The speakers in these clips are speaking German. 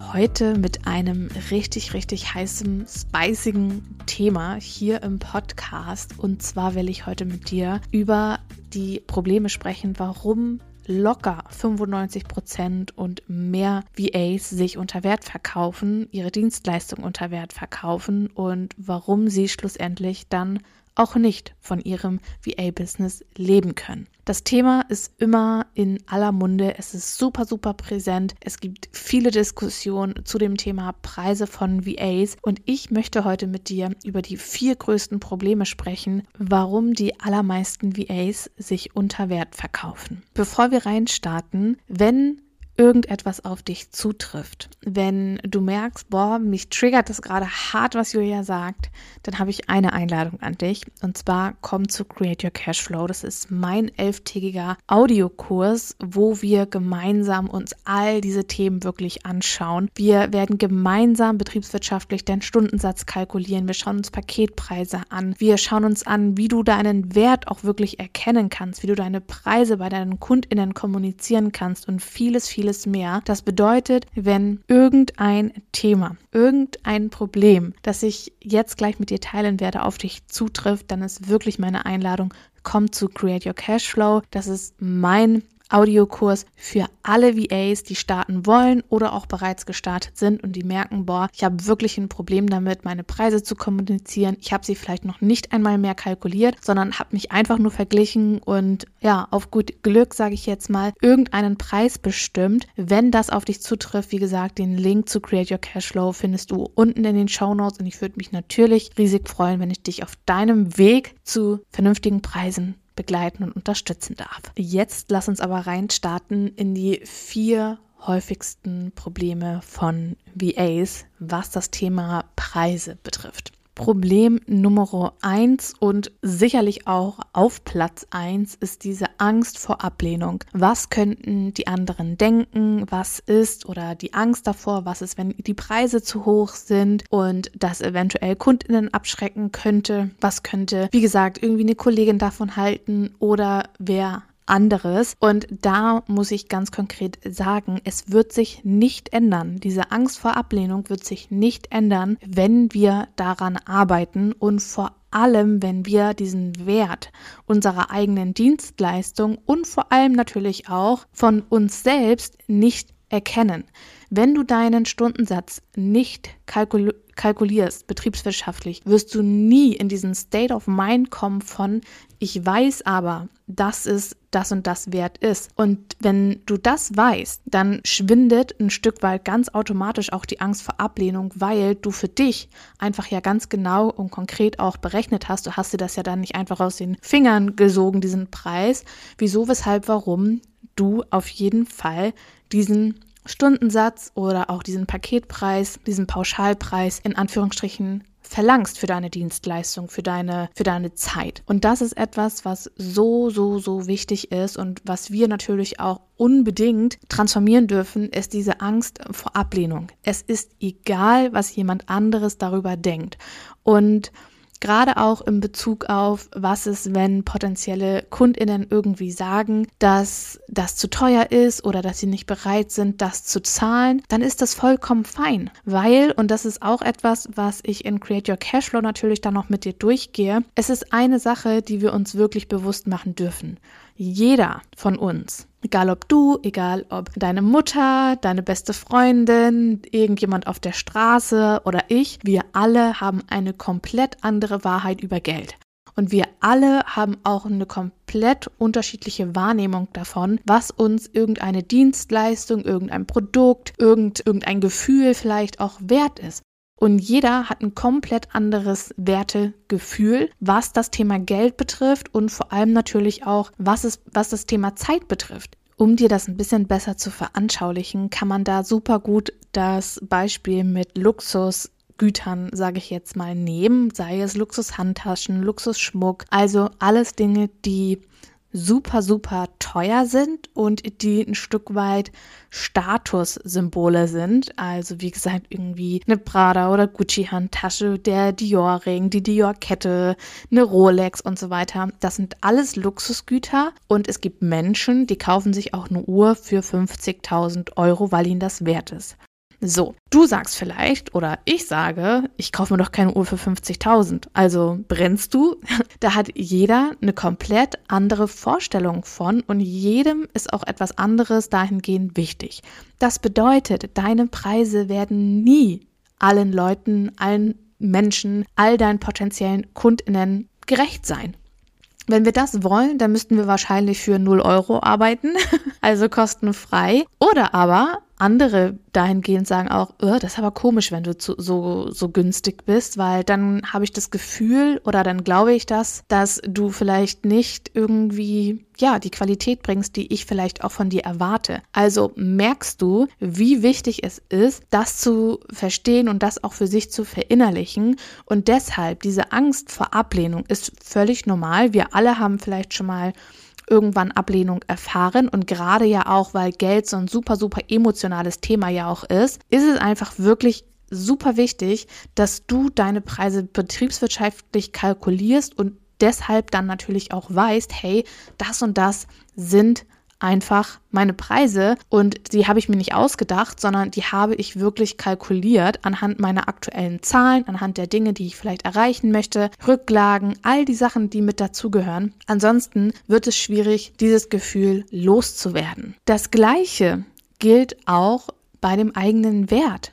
Heute mit einem richtig, richtig heißen, spicigen Thema hier im Podcast. Und zwar will ich heute mit dir über die Probleme sprechen, warum locker 95 Prozent und mehr VAs sich unter Wert verkaufen, ihre Dienstleistung unter Wert verkaufen und warum sie schlussendlich dann auch nicht von ihrem VA-Business leben können. Das Thema ist immer in aller Munde. Es ist super, super präsent. Es gibt viele Diskussionen zu dem Thema Preise von VAs. Und ich möchte heute mit dir über die vier größten Probleme sprechen, warum die allermeisten VAs sich unter Wert verkaufen. Bevor wir reinstarten, wenn irgendetwas auf dich zutrifft, wenn du merkst, boah, mich triggert das gerade hart, was Julia sagt, dann habe ich eine Einladung an dich. Und zwar komm zu Create Your Cashflow. Das ist mein elftägiger Audiokurs, wo wir gemeinsam uns all diese Themen wirklich anschauen. Wir werden gemeinsam betriebswirtschaftlich deinen Stundensatz kalkulieren. Wir schauen uns Paketpreise an. Wir schauen uns an, wie du deinen Wert auch wirklich erkennen kannst, wie du deine Preise bei deinen KundInnen kommunizieren kannst und vieles, vieles vieles mehr. Das bedeutet, wenn irgendein Thema, irgendein Problem, das ich jetzt gleich mit dir teilen werde, auf dich zutrifft, dann ist wirklich meine Einladung, komm zu Create Your Cashflow. Das ist mein Audiokurs für alle VAs, die starten wollen oder auch bereits gestartet sind und die merken, boah, ich habe wirklich ein Problem damit, meine Preise zu kommunizieren. Ich habe sie vielleicht noch nicht einmal mehr kalkuliert, sondern habe mich einfach nur verglichen und ja, auf gut Glück, sage ich jetzt mal, irgendeinen Preis bestimmt. Wenn das auf dich zutrifft, wie gesagt, den Link zu Create Your Cashflow findest du unten in den Show Notes und ich würde mich natürlich riesig freuen, wenn ich dich auf deinem Weg zu vernünftigen Preisen begleiten und unterstützen darf. Jetzt lass uns aber reinstarten in die vier häufigsten Probleme von VAs, was das Thema Preise betrifft. Problem Nummer eins und sicherlich auch auf Platz eins ist diese Angst vor Ablehnung. Was könnten die anderen denken? Was ist oder die Angst davor? Was ist, wenn die Preise zu hoch sind und das eventuell Kundinnen abschrecken könnte? Was könnte, wie gesagt, irgendwie eine Kollegin davon halten oder wer anderes. Und da muss ich ganz konkret sagen, es wird sich nicht ändern. Diese Angst vor Ablehnung wird sich nicht ändern, wenn wir daran arbeiten und vor allem, wenn wir diesen Wert unserer eigenen Dienstleistung und vor allem natürlich auch von uns selbst nicht erkennen. Wenn du deinen Stundensatz nicht kalkul kalkulierst, betriebswirtschaftlich, wirst du nie in diesen State of Mind kommen von, ich weiß aber, dass es das und das wert ist. Und wenn du das weißt, dann schwindet ein Stück weit ganz automatisch auch die Angst vor Ablehnung, weil du für dich einfach ja ganz genau und konkret auch berechnet hast. Du hast dir das ja dann nicht einfach aus den Fingern gesogen, diesen Preis. Wieso, weshalb, warum du auf jeden Fall diesen Stundensatz oder auch diesen Paketpreis, diesen Pauschalpreis in Anführungsstrichen verlangst für deine Dienstleistung, für deine, für deine Zeit. Und das ist etwas, was so, so, so wichtig ist und was wir natürlich auch unbedingt transformieren dürfen, ist diese Angst vor Ablehnung. Es ist egal, was jemand anderes darüber denkt. Und Gerade auch in Bezug auf, was ist, wenn potenzielle Kundinnen irgendwie sagen, dass das zu teuer ist oder dass sie nicht bereit sind, das zu zahlen, dann ist das vollkommen fein. Weil, und das ist auch etwas, was ich in Create Your Cashflow natürlich dann noch mit dir durchgehe, es ist eine Sache, die wir uns wirklich bewusst machen dürfen. Jeder von uns Egal ob du, egal ob deine Mutter, deine beste Freundin, irgendjemand auf der Straße oder ich, wir alle haben eine komplett andere Wahrheit über Geld. Und wir alle haben auch eine komplett unterschiedliche Wahrnehmung davon, was uns irgendeine Dienstleistung, irgendein Produkt, irgend, irgendein Gefühl vielleicht auch wert ist. Und jeder hat ein komplett anderes Wertegefühl, was das Thema Geld betrifft und vor allem natürlich auch, was, es, was das Thema Zeit betrifft. Um dir das ein bisschen besser zu veranschaulichen, kann man da super gut das Beispiel mit Luxus Luxusgütern, sage ich jetzt mal, nehmen, sei es Luxushandtaschen, Luxusschmuck, also alles Dinge, die super, super teuer sind und die ein Stück weit Statussymbole sind. Also wie gesagt, irgendwie eine Prada oder Gucci-Handtasche, der Dior-Ring, die Dior-Kette, eine Rolex und so weiter. Das sind alles Luxusgüter und es gibt Menschen, die kaufen sich auch eine Uhr für 50.000 Euro, weil ihnen das wert ist. So, du sagst vielleicht oder ich sage, ich kaufe mir doch keine Uhr für 50.000. Also brennst du? Da hat jeder eine komplett andere Vorstellung von und jedem ist auch etwas anderes dahingehend wichtig. Das bedeutet, deine Preise werden nie allen Leuten, allen Menschen, all deinen potenziellen Kundinnen gerecht sein. Wenn wir das wollen, dann müssten wir wahrscheinlich für 0 Euro arbeiten, also kostenfrei. Oder aber andere dahingehend sagen auch, oh, das ist aber komisch, wenn du zu, so, so günstig bist, weil dann habe ich das Gefühl oder dann glaube ich das, dass du vielleicht nicht irgendwie, ja, die Qualität bringst, die ich vielleicht auch von dir erwarte. Also merkst du, wie wichtig es ist, das zu verstehen und das auch für sich zu verinnerlichen. Und deshalb, diese Angst vor Ablehnung ist völlig normal. Wir alle haben vielleicht schon mal irgendwann Ablehnung erfahren und gerade ja auch, weil Geld so ein super, super emotionales Thema ja auch ist, ist es einfach wirklich super wichtig, dass du deine Preise betriebswirtschaftlich kalkulierst und deshalb dann natürlich auch weißt, hey, das und das sind einfach meine Preise und die habe ich mir nicht ausgedacht, sondern die habe ich wirklich kalkuliert anhand meiner aktuellen Zahlen, anhand der Dinge, die ich vielleicht erreichen möchte, Rücklagen, all die Sachen, die mit dazugehören. Ansonsten wird es schwierig, dieses Gefühl loszuwerden. Das gleiche gilt auch bei dem eigenen Wert.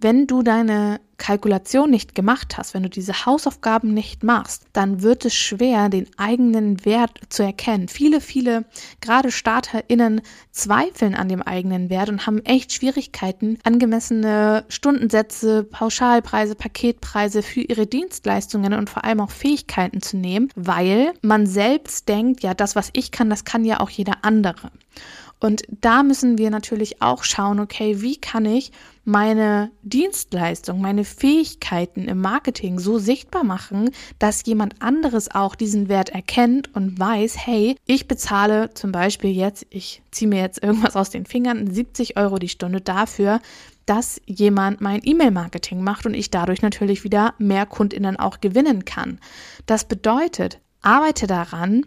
Wenn du deine Kalkulation nicht gemacht hast, wenn du diese Hausaufgaben nicht machst, dann wird es schwer, den eigenen Wert zu erkennen. Viele, viele, gerade StarterInnen zweifeln an dem eigenen Wert und haben echt Schwierigkeiten, angemessene Stundensätze, Pauschalpreise, Paketpreise für ihre Dienstleistungen und vor allem auch Fähigkeiten zu nehmen, weil man selbst denkt, ja, das, was ich kann, das kann ja auch jeder andere. Und da müssen wir natürlich auch schauen, okay, wie kann ich meine Dienstleistung, meine Fähigkeiten im Marketing so sichtbar machen, dass jemand anderes auch diesen Wert erkennt und weiß, hey, ich bezahle zum Beispiel jetzt, ich ziehe mir jetzt irgendwas aus den Fingern, 70 Euro die Stunde dafür, dass jemand mein E-Mail-Marketing macht und ich dadurch natürlich wieder mehr Kundinnen auch gewinnen kann. Das bedeutet, arbeite daran,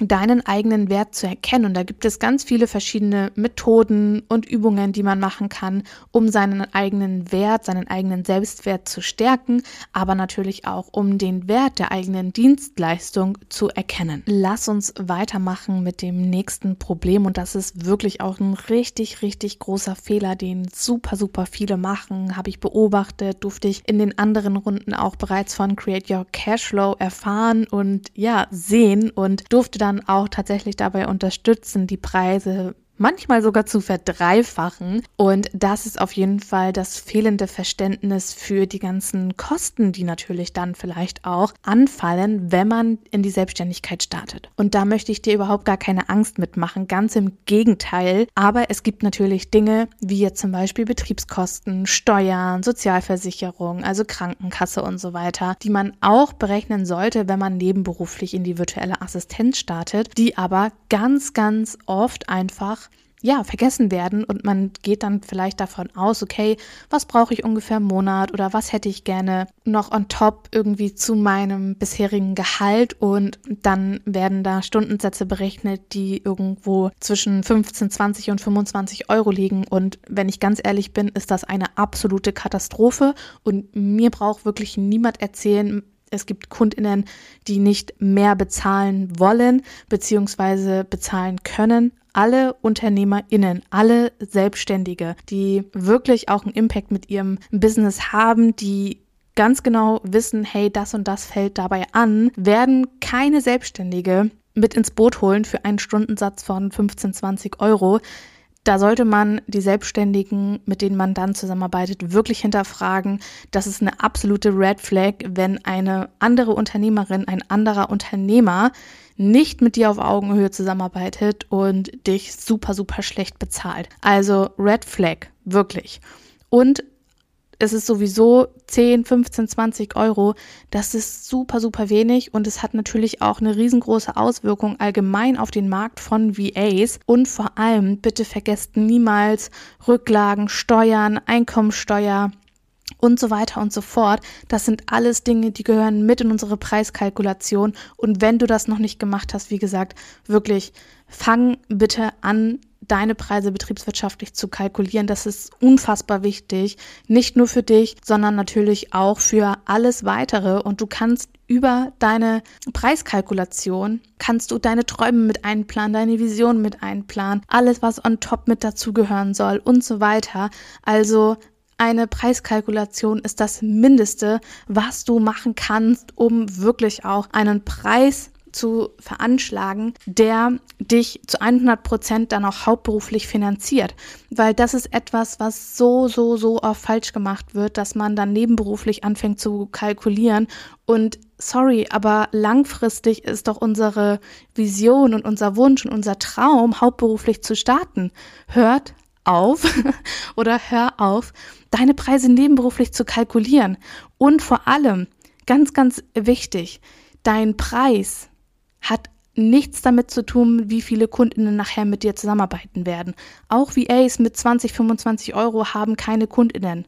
deinen eigenen Wert zu erkennen. Und da gibt es ganz viele verschiedene Methoden und Übungen, die man machen kann, um seinen eigenen Wert, seinen eigenen Selbstwert zu stärken, aber natürlich auch, um den Wert der eigenen Dienstleistung zu erkennen. Lass uns weitermachen mit dem nächsten Problem. Und das ist wirklich auch ein richtig, richtig großer Fehler, den super, super viele machen. Habe ich beobachtet, durfte ich in den anderen Runden auch bereits von Create Your Cashflow erfahren und ja, sehen und durfte dann auch tatsächlich dabei unterstützen, die Preise manchmal sogar zu verdreifachen. Und das ist auf jeden Fall das fehlende Verständnis für die ganzen Kosten, die natürlich dann vielleicht auch anfallen, wenn man in die Selbstständigkeit startet. Und da möchte ich dir überhaupt gar keine Angst mitmachen, ganz im Gegenteil. Aber es gibt natürlich Dinge wie jetzt zum Beispiel Betriebskosten, Steuern, Sozialversicherung, also Krankenkasse und so weiter, die man auch berechnen sollte, wenn man nebenberuflich in die virtuelle Assistenz startet, die aber ganz, ganz oft einfach ja, vergessen werden und man geht dann vielleicht davon aus, okay, was brauche ich ungefähr im Monat oder was hätte ich gerne noch on top irgendwie zu meinem bisherigen Gehalt? Und dann werden da Stundensätze berechnet, die irgendwo zwischen 15, 20 und 25 Euro liegen. Und wenn ich ganz ehrlich bin, ist das eine absolute Katastrophe. Und mir braucht wirklich niemand erzählen, es gibt Kundinnen, die nicht mehr bezahlen wollen bzw. bezahlen können alle UnternehmerInnen, alle Selbstständige, die wirklich auch einen Impact mit ihrem Business haben, die ganz genau wissen, hey, das und das fällt dabei an, werden keine Selbstständige mit ins Boot holen für einen Stundensatz von 15, 20 Euro. Da sollte man die Selbstständigen, mit denen man dann zusammenarbeitet, wirklich hinterfragen. Das ist eine absolute Red Flag, wenn eine andere Unternehmerin, ein anderer Unternehmer nicht mit dir auf Augenhöhe zusammenarbeitet und dich super, super schlecht bezahlt. Also Red Flag, wirklich. Und es ist sowieso 10, 15, 20 Euro. Das ist super, super wenig und es hat natürlich auch eine riesengroße Auswirkung allgemein auf den Markt von VAs. Und vor allem, bitte vergesst niemals Rücklagen, Steuern, Einkommensteuer, und so weiter und so fort. Das sind alles Dinge, die gehören mit in unsere Preiskalkulation. Und wenn du das noch nicht gemacht hast, wie gesagt, wirklich fang bitte an, deine Preise betriebswirtschaftlich zu kalkulieren. Das ist unfassbar wichtig. Nicht nur für dich, sondern natürlich auch für alles weitere. Und du kannst über deine Preiskalkulation kannst du deine Träume mit einplanen, deine Vision mit einplanen, alles, was on top mit dazugehören soll und so weiter. Also eine Preiskalkulation ist das Mindeste, was du machen kannst, um wirklich auch einen Preis zu veranschlagen, der dich zu 100 Prozent dann auch hauptberuflich finanziert. Weil das ist etwas, was so, so, so oft falsch gemacht wird, dass man dann nebenberuflich anfängt zu kalkulieren. Und sorry, aber langfristig ist doch unsere Vision und unser Wunsch und unser Traum, hauptberuflich zu starten. Hört auf oder hör auf, deine Preise nebenberuflich zu kalkulieren. Und vor allem, ganz, ganz wichtig, dein Preis hat nichts damit zu tun, wie viele Kundinnen nachher mit dir zusammenarbeiten werden. Auch VAs mit 20, 25 Euro haben keine Kundinnen.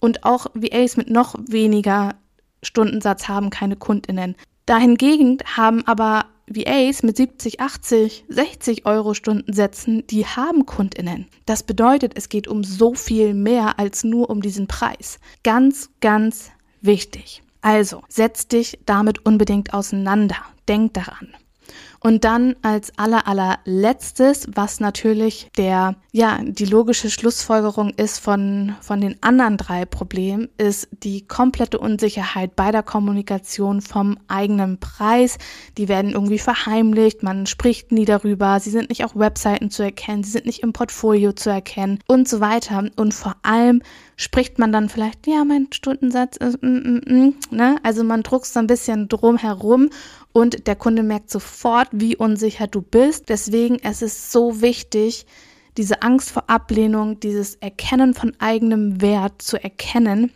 Und auch VAs mit noch weniger Stundensatz haben keine Kundinnen. Dahingegen haben aber VAs mit 70, 80, 60 Euro Stundensätzen, die haben Kundinnen. Das bedeutet, es geht um so viel mehr als nur um diesen Preis. Ganz, ganz wichtig. Also, setz dich damit unbedingt auseinander. Denk daran. Und dann als aller allerletztes, was natürlich der, ja, die logische Schlussfolgerung ist von, von den anderen drei Problemen, ist die komplette Unsicherheit bei der Kommunikation vom eigenen Preis. Die werden irgendwie verheimlicht, man spricht nie darüber, sie sind nicht auf Webseiten zu erkennen, sie sind nicht im Portfolio zu erkennen und so weiter. Und vor allem spricht man dann vielleicht, ja, mein Stundensatz ist, mm, mm, mm, ne? Also man druckst so ein bisschen drum herum und der Kunde merkt sofort, wie unsicher du bist. Deswegen es ist so wichtig, diese Angst vor Ablehnung, dieses Erkennen von eigenem Wert zu erkennen,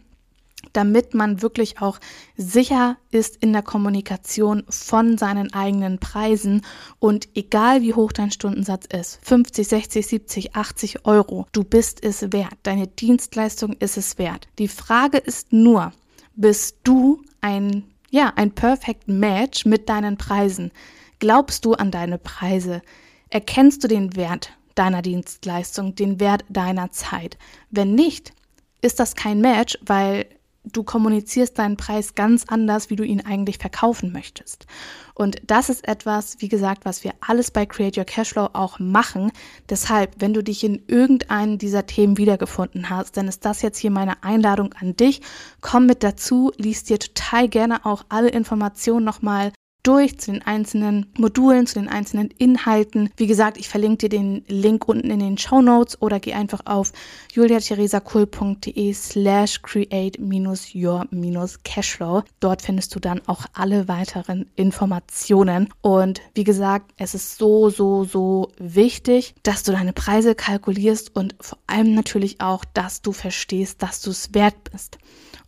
damit man wirklich auch sicher ist in der Kommunikation von seinen eigenen Preisen und egal wie hoch dein Stundensatz ist, 50, 60, 70, 80 Euro, du bist es wert, deine Dienstleistung ist es wert. Die Frage ist nur, bist du ein ja, ein Perfect Match mit deinen Preisen. Glaubst du an deine Preise? Erkennst du den Wert deiner Dienstleistung, den Wert deiner Zeit? Wenn nicht, ist das kein Match, weil du kommunizierst deinen Preis ganz anders, wie du ihn eigentlich verkaufen möchtest. Und das ist etwas, wie gesagt, was wir alles bei Create Your Cashflow auch machen. Deshalb, wenn du dich in irgendeinem dieser Themen wiedergefunden hast, dann ist das jetzt hier meine Einladung an dich. Komm mit dazu, liest dir total gerne auch alle Informationen nochmal durch zu den einzelnen Modulen, zu den einzelnen Inhalten. Wie gesagt, ich verlinke dir den Link unten in den Show Notes oder geh einfach auf juliatheresakul.de slash create-your-cashflow. Dort findest du dann auch alle weiteren Informationen. Und wie gesagt, es ist so, so, so wichtig, dass du deine Preise kalkulierst und vor allem natürlich auch, dass du verstehst, dass du es wert bist.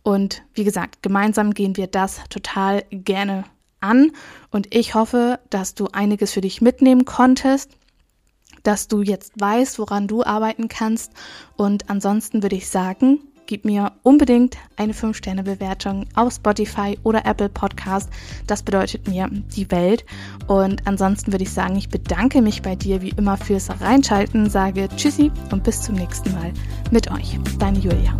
Und wie gesagt, gemeinsam gehen wir das total gerne an und ich hoffe, dass du einiges für dich mitnehmen konntest, dass du jetzt weißt, woran du arbeiten kannst und ansonsten würde ich sagen, gib mir unbedingt eine 5-Sterne-Bewertung auf Spotify oder Apple Podcast. Das bedeutet mir die Welt. Und ansonsten würde ich sagen, ich bedanke mich bei dir wie immer fürs Reinschalten, sage Tschüssi und bis zum nächsten Mal mit euch. Deine Julia.